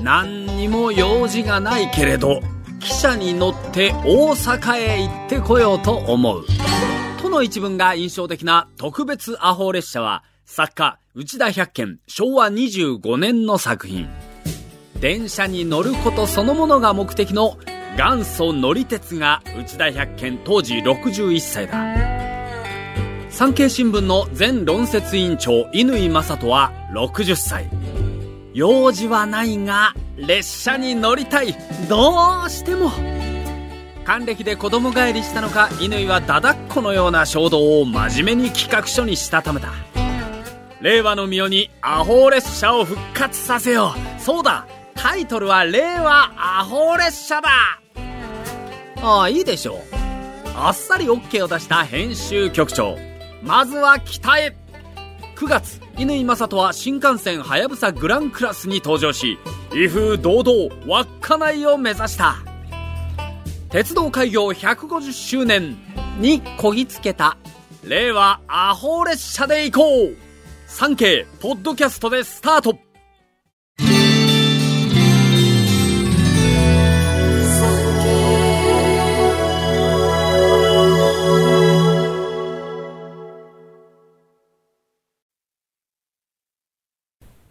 何にも用事がないけれど汽車に乗って大阪へ行ってこようと思う。との一文が印象的な特別アホ列車は作家内田百軒昭和25年の作品。電車に乗ることそのものが目的の元祖乗り鉄が内田百軒当時61歳だ。産経新聞の前論説委員長乾正人は60歳。用事はないが列車に乗りたい。どうしても。還暦で子供帰りしたのか乾はだだっこのような衝動を真面目に企画書にしたためだ。令和の御代にアホ列車を復活させよう。そうだ。タイトルは令和アホ列車だ。ああいいでしょう。あっさり OK を出した編集局長。まずは北へ。9月乾正人は新幹線はやぶさグランクラスに登場し威風堂々稚内を目指した。鉄道開業150周年にこぎつけた令和アホ列車で行こう。3K ポッドキャストでスタート。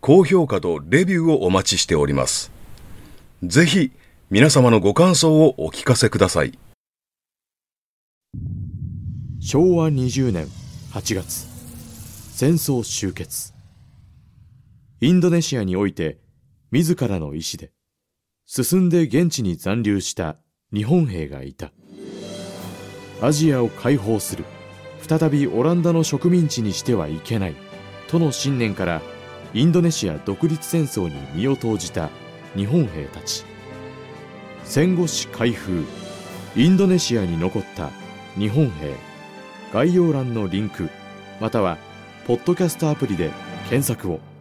高評価とレビューをお待ちしております。ぜひ皆様のご感想をお聞かせください。昭和20年8月戦争終結インドネシアにおいて自らの意志で進んで現地に残留した日本兵がいたアジアを解放する再びオランダの植民地にしてはいけないとの信念からインドネシア独立戦争に身を投じた日本兵たち戦後史開封インドネシアに残った日本兵概要欄のリンクまたはポッドキャストアプリで検索を。